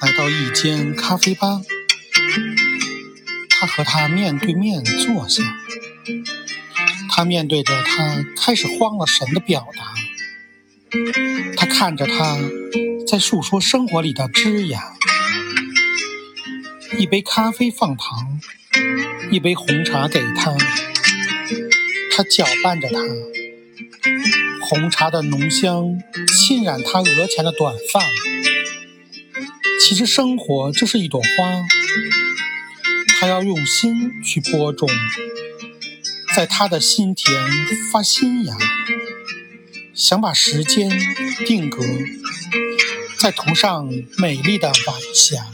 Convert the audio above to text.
来到一间咖啡吧，他和他面对面坐下，他面对着他，开始慌了神的表达。他看着他，在诉说生活里的枝芽。一杯咖啡放糖，一杯红茶给他，他搅拌着他。红茶的浓香浸染他额前的短发。其实生活就是一朵花，他要用心去播种，在他的心田发新芽。想把时间定格，再涂上美丽的晚霞。